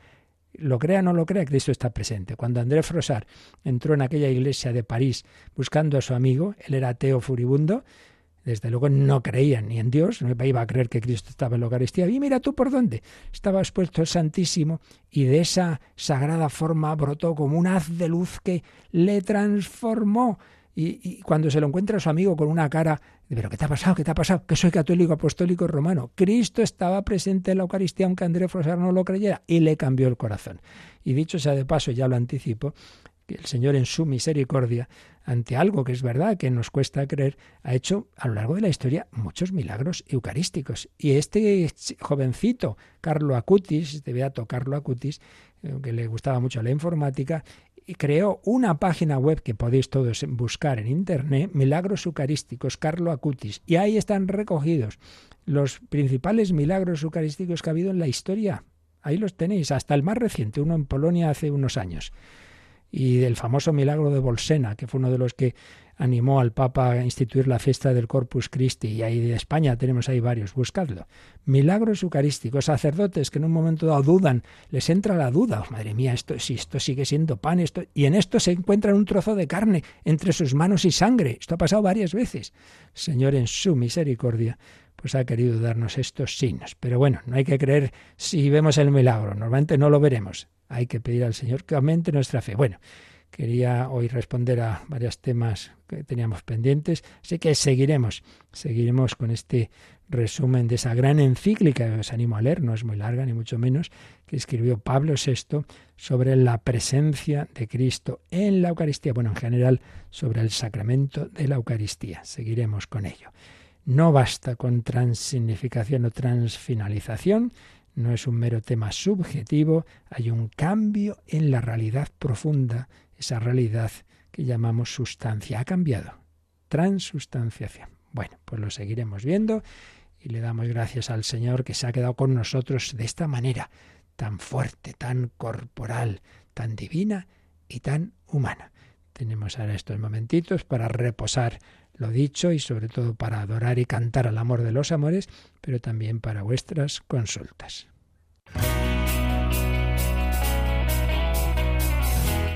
lo crea o no lo crea, Cristo está presente. Cuando André Frosar entró en aquella iglesia de París buscando a su amigo, él era ateo furibundo, desde luego no creía ni en Dios, no iba a creer que Cristo estaba en la Eucaristía. Y mira tú por dónde. Estaba expuesto el Santísimo y de esa sagrada forma brotó como un haz de luz que le transformó. Y, cuando se lo encuentra a su amigo con una cara, pero ¿qué te ha pasado? ¿Qué te ha pasado? Que soy católico apostólico romano. Cristo estaba presente en la Eucaristía aunque André Frosar no lo creyera y le cambió el corazón. Y dicho sea de paso, ya lo anticipo, que el Señor en su misericordia, ante algo que es verdad, que nos cuesta creer, ha hecho a lo largo de la historia muchos milagros eucarísticos. Y este jovencito, Carlo Acutis, este beato Carlo Acutis, eh, que le gustaba mucho la informática, y creó una página web que podéis todos buscar en internet, Milagros Eucarísticos, Carlo Acutis, y ahí están recogidos los principales milagros eucarísticos que ha habido en la historia. Ahí los tenéis, hasta el más reciente, uno en Polonia hace unos años. Y del famoso milagro de Bolsena, que fue uno de los que animó al Papa a instituir la fiesta del Corpus Christi y ahí de España tenemos ahí varios, buscadlo. Milagros eucarísticos, sacerdotes que en un momento dado dudan, les entra la duda, oh, madre mía, esto si esto sigue siendo pan, esto y en esto se encuentran un trozo de carne entre sus manos y sangre. Esto ha pasado varias veces. Señor en su misericordia pues ha querido darnos estos signos. Pero bueno, no hay que creer si vemos el milagro, normalmente no lo veremos. Hay que pedir al Señor que aumente nuestra fe. Bueno, quería hoy responder a varios temas que teníamos pendientes, así que seguiremos, seguiremos con este resumen de esa gran encíclica os animo a leer, no es muy larga ni mucho menos, que escribió Pablo VI sobre la presencia de Cristo en la Eucaristía, bueno, en general sobre el sacramento de la Eucaristía. Seguiremos con ello. No basta con transignificación o transfinalización, no es un mero tema subjetivo, hay un cambio en la realidad profunda, esa realidad que llamamos sustancia. Ha cambiado. Transustanciación. Bueno, pues lo seguiremos viendo y le damos gracias al Señor que se ha quedado con nosotros de esta manera, tan fuerte, tan corporal, tan divina y tan humana. Tenemos ahora estos momentitos para reposar lo dicho y sobre todo para adorar y cantar al amor de los amores, pero también para vuestras consultas.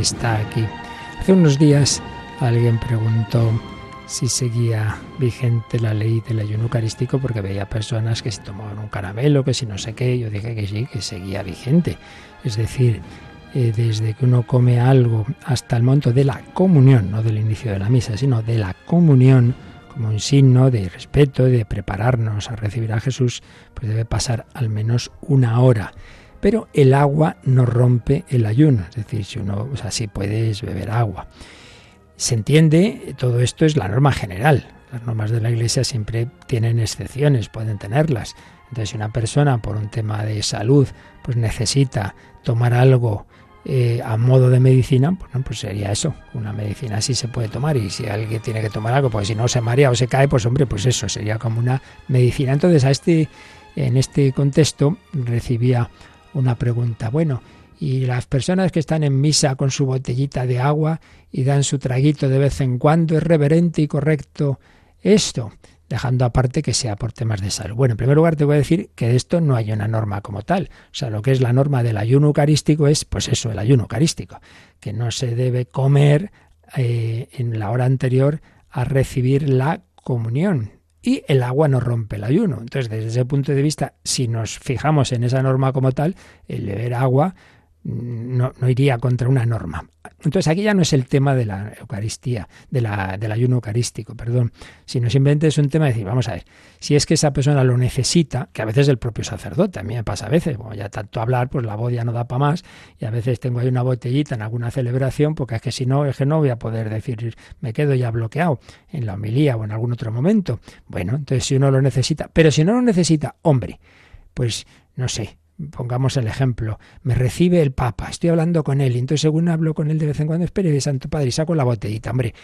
está aquí. Hace unos días alguien preguntó si seguía vigente la ley del ayuno eucarístico porque veía personas que se tomaban un caramelo, que si no sé qué, yo dije que sí, que seguía vigente. Es decir, eh, desde que uno come algo hasta el momento de la comunión, no del inicio de la misa, sino de la comunión, como un signo de respeto, de prepararnos a recibir a Jesús, pues debe pasar al menos una hora. Pero el agua no rompe el ayuno, es decir, si uno, o sea, si puedes beber agua. Se entiende, todo esto es la norma general. Las normas de la Iglesia siempre tienen excepciones, pueden tenerlas. Entonces, si una persona por un tema de salud, pues necesita tomar algo eh, a modo de medicina, bueno, pues sería eso, una medicina así se puede tomar y si alguien tiene que tomar algo, pues si no se marea o se cae, pues hombre, pues eso sería como una medicina. Entonces, a este, en este contexto recibía una pregunta, bueno, y las personas que están en misa con su botellita de agua y dan su traguito de vez en cuando, ¿es reverente y correcto esto? dejando aparte que sea por temas de salud. Bueno, en primer lugar te voy a decir que de esto no hay una norma como tal. O sea, lo que es la norma del ayuno eucarístico es, pues eso, el ayuno eucarístico, que no se debe comer eh, en la hora anterior a recibir la comunión. Y el agua no rompe el ayuno. Entonces, desde ese punto de vista, si nos fijamos en esa norma como tal, el beber agua no, no, iría contra una norma. Entonces aquí ya no es el tema de la Eucaristía, de la, del ayuno eucarístico, perdón, sino simplemente es un tema de decir, vamos a ver, si es que esa persona lo necesita, que a veces el propio sacerdote, a mí me pasa a veces, como ya tanto hablar, pues la voz ya no da para más, y a veces tengo ahí una botellita en alguna celebración, porque es que si no, es que no voy a poder decir, me quedo ya bloqueado en la homilía o en algún otro momento. Bueno, entonces si uno lo necesita, pero si no lo necesita, hombre, pues no sé, pongamos el ejemplo, me recibe el Papa, estoy hablando con él, y entonces según hablo con él de vez en cuando, espere, Santo Padre, y saco la botellita, hombre,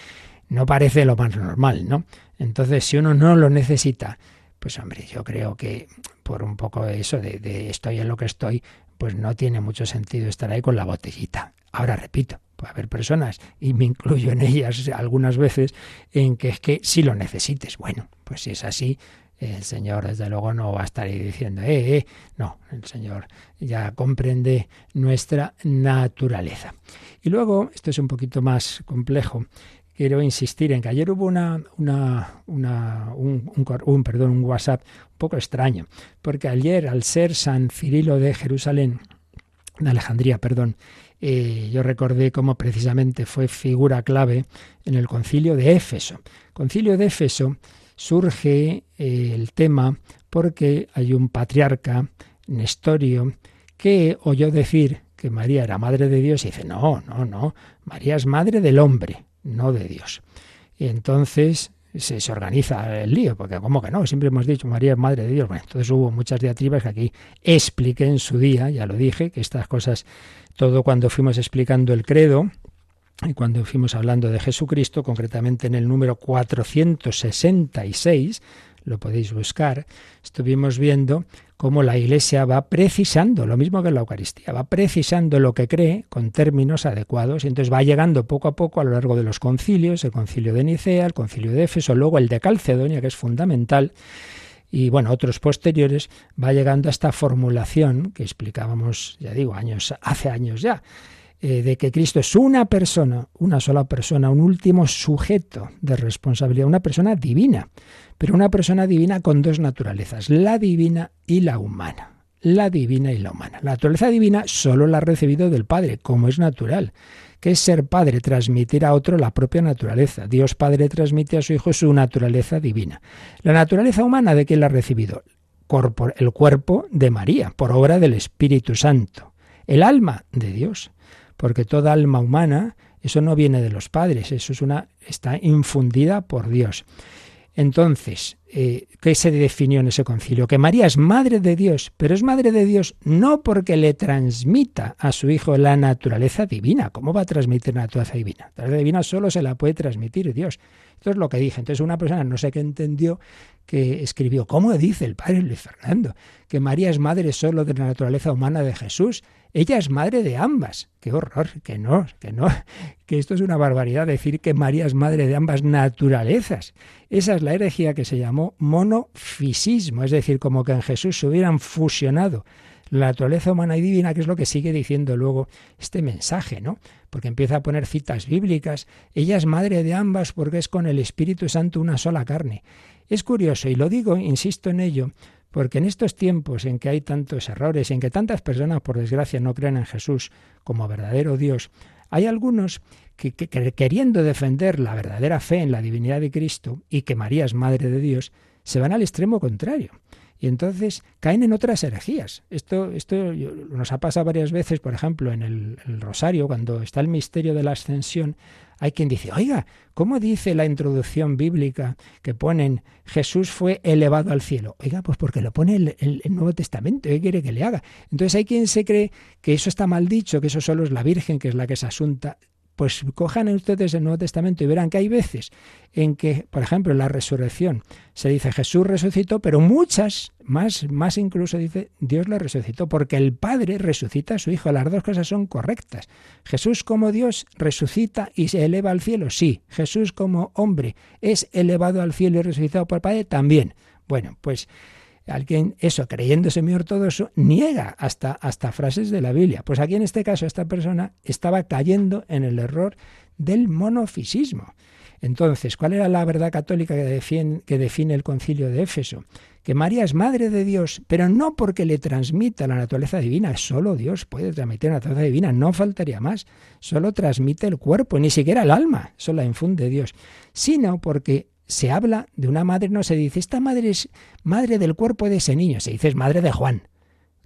no parece lo más normal, ¿no? Entonces, si uno no lo necesita, pues hombre, yo creo que por un poco eso de, de estoy en lo que estoy, pues no tiene mucho sentido estar ahí con la botellita. Ahora repito, puede haber personas, y me incluyo en ellas algunas veces, en que es que si lo necesites. Bueno, pues si es así, el Señor desde luego no va a estar ahí diciendo, eh, eh, no, el Señor ya comprende nuestra naturaleza. Y luego, esto es un poquito más complejo, quiero insistir en que ayer hubo una, una, una un, un, perdón, un WhatsApp un poco extraño, porque ayer al ser San Cirilo de Jerusalén, de Alejandría, perdón, eh, yo recordé cómo precisamente fue figura clave en el concilio de Éfeso. Concilio de Éfeso surge eh, el tema porque hay un patriarca, Nestorio, que oyó decir que María era madre de Dios y dice, no, no, no, María es madre del hombre, no de Dios. Y entonces se, se, organiza el lío, porque como que no, siempre hemos dicho María es madre de Dios. Bueno, entonces hubo muchas diatribas que aquí expliqué en su día, ya lo dije, que estas cosas, todo cuando fuimos explicando el credo, y cuando fuimos hablando de Jesucristo, concretamente en el número 466, lo podéis buscar, estuvimos viendo cómo la Iglesia va precisando, lo mismo que la Eucaristía, va precisando lo que cree con términos adecuados, y entonces va llegando poco a poco a lo largo de los concilios, el concilio de Nicea, el concilio de Éfeso, luego el de Calcedonia, que es fundamental, y bueno, otros posteriores, va llegando a esta formulación que explicábamos, ya digo, años, hace años ya, eh, de que Cristo es una persona, una sola persona, un último sujeto de responsabilidad, una persona divina, pero una persona divina con dos naturalezas, la divina y la humana. La divina y la humana. La naturaleza divina solo la ha recibido del Padre, como es natural, que es ser Padre, transmitir a otro la propia naturaleza. Dios Padre transmite a su Hijo su naturaleza divina. La naturaleza humana, ¿de quién la ha recibido? El cuerpo de María, por obra del Espíritu Santo. El alma de Dios porque toda alma humana, eso no viene de los padres, eso es una, está infundida por Dios. Entonces, eh, ¿qué se definió en ese concilio? Que María es madre de Dios, pero es madre de Dios no porque le transmita a su hijo la naturaleza divina. ¿Cómo va a transmitir la naturaleza divina? La naturaleza divina solo se la puede transmitir Dios. Esto es lo que dije. Entonces una persona no sé qué entendió que escribió, ¿cómo dice el padre Luis Fernando? Que María es madre solo de la naturaleza humana de Jesús. Ella es madre de ambas. Qué horror, que no, que no, [laughs] que esto es una barbaridad decir que María es madre de ambas naturalezas. Esa es la herejía que se llamó monofisismo, es decir, como que en Jesús se hubieran fusionado la naturaleza humana y divina, que es lo que sigue diciendo luego este mensaje, ¿no? Porque empieza a poner citas bíblicas. Ella es madre de ambas porque es con el Espíritu Santo una sola carne. Es curioso, y lo digo, insisto en ello, porque en estos tiempos en que hay tantos errores, en que tantas personas, por desgracia, no creen en Jesús como verdadero Dios, hay algunos que, queriendo defender la verdadera fe en la divinidad de Cristo y que María es Madre de Dios, se van al extremo contrario. Y entonces caen en otras herejías. Esto, esto nos ha pasado varias veces, por ejemplo, en el, Rosario, cuando está el misterio de la ascensión, hay quien dice, oiga, ¿cómo dice la introducción bíblica que ponen Jesús fue elevado al cielo? Oiga, pues porque lo pone el, el, Nuevo Testamento, ¿qué quiere que le haga? Entonces hay quien se cree que eso está mal dicho, que eso solo es la Virgen, que es la que es asunta pues cojan ustedes el Nuevo Testamento y verán que hay veces en que, por ejemplo, la resurrección se dice Jesús resucitó, pero muchas, más, más incluso dice Dios lo resucitó, porque el Padre resucita a su Hijo. Las dos cosas son correctas. Jesús como Dios resucita y se eleva al cielo, sí. Jesús como hombre es elevado al cielo y resucitado por el Padre, también. Bueno, pues alguien, eso, creyéndose muy ortodoxo, niega hasta, hasta frases de la Biblia. Pues aquí en este caso esta persona estaba cayendo en el error del monofisismo. Entonces, ¿cuál era la verdad católica que define, que define el concilio de Éfeso? que María es madre de Dios, pero no porque le transmita la naturaleza divina, solo Dios puede transmitir la naturaleza divina, no faltaría más, solo transmite el cuerpo, ni siquiera el alma, solo la infunde Dios, sino porque se habla de una madre, no se dice, esta madre es madre del cuerpo de ese niño, se dice es madre de Juan,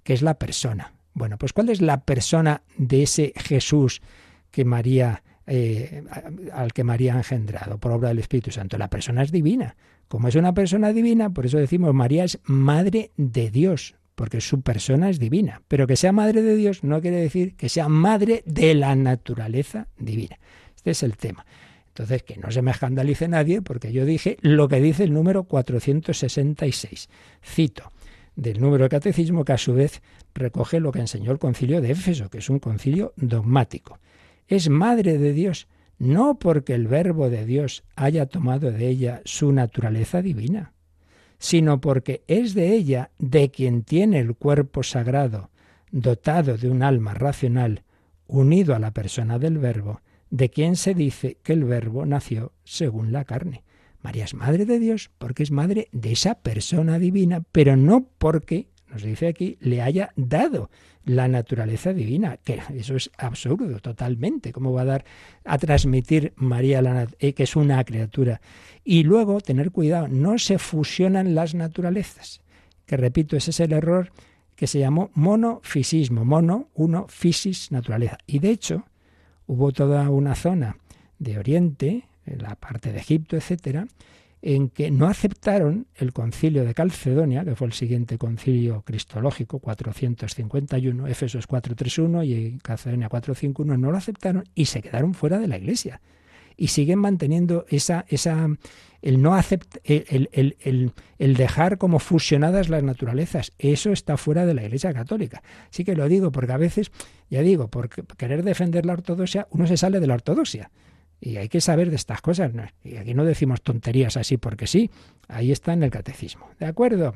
que es la persona. Bueno, pues ¿cuál es la persona de ese Jesús que María, eh, al que María ha engendrado por obra del Espíritu Santo? La persona es divina. Como es una persona divina, por eso decimos María es madre de Dios, porque su persona es divina. Pero que sea madre de Dios no quiere decir que sea madre de la naturaleza divina. Este es el tema. Entonces, que no se me escandalice nadie, porque yo dije lo que dice el número 466. Cito del número de catecismo que a su vez recoge lo que enseñó el concilio de Éfeso, que es un concilio dogmático. Es madre de Dios, no porque el verbo de Dios haya tomado de ella su naturaleza divina, sino porque es de ella de quien tiene el cuerpo sagrado, dotado de un alma racional, unido a la persona del verbo, de quien se dice que el verbo nació según la carne. María es madre de Dios porque es madre de esa persona divina, pero no porque, nos dice aquí, le haya dado la naturaleza divina, que eso es absurdo totalmente. ¿Cómo va a dar a transmitir María la, eh, que es una criatura? Y luego tener cuidado, no se fusionan las naturalezas. Que repito, ese es el error que se llamó monofisismo. Mono, uno, fisis, naturaleza. Y de hecho, hubo toda una zona de Oriente, en la parte de Egipto, etcétera, en que no aceptaron el concilio de Calcedonia, que fue el siguiente concilio cristológico, 451, Éfesos 431 y Calcedonia 451, no lo aceptaron y se quedaron fuera de la iglesia. Y siguen manteniendo esa, esa el no aceptar, el, el, el, dejar como fusionadas las naturalezas. Eso está fuera de la Iglesia Católica. Sí que lo digo porque a veces, ya digo, por querer defender la ortodoxia, uno se sale de la ortodoxia. Y hay que saber de estas cosas. Y aquí no decimos tonterías así porque sí. Ahí está en el catecismo. ¿De acuerdo?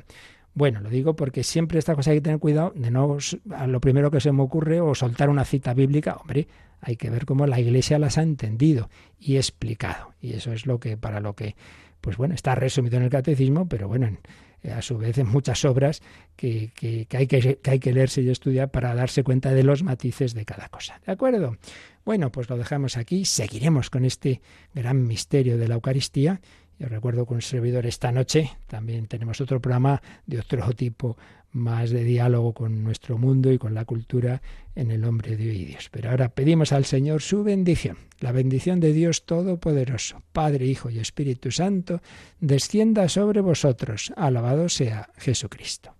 Bueno, lo digo porque siempre esta cosa hay que tener cuidado de no a lo primero que se me ocurre o soltar una cita bíblica. Hombre, hay que ver cómo la Iglesia las ha entendido y explicado. Y eso es lo que para lo que, pues bueno, está resumido en el catecismo, pero bueno, a su vez en muchas obras que, que, hay que, que hay que leerse y estudiar para darse cuenta de los matices de cada cosa. ¿De acuerdo? Bueno, pues lo dejamos aquí, seguiremos con este gran misterio de la Eucaristía. Yo recuerdo con un servidor esta noche también tenemos otro programa de otro tipo más de diálogo con nuestro mundo y con la cultura en el hombre de hoy Dios. Pero ahora pedimos al Señor su bendición, la bendición de Dios Todopoderoso, Padre, Hijo y Espíritu Santo, descienda sobre vosotros. Alabado sea Jesucristo.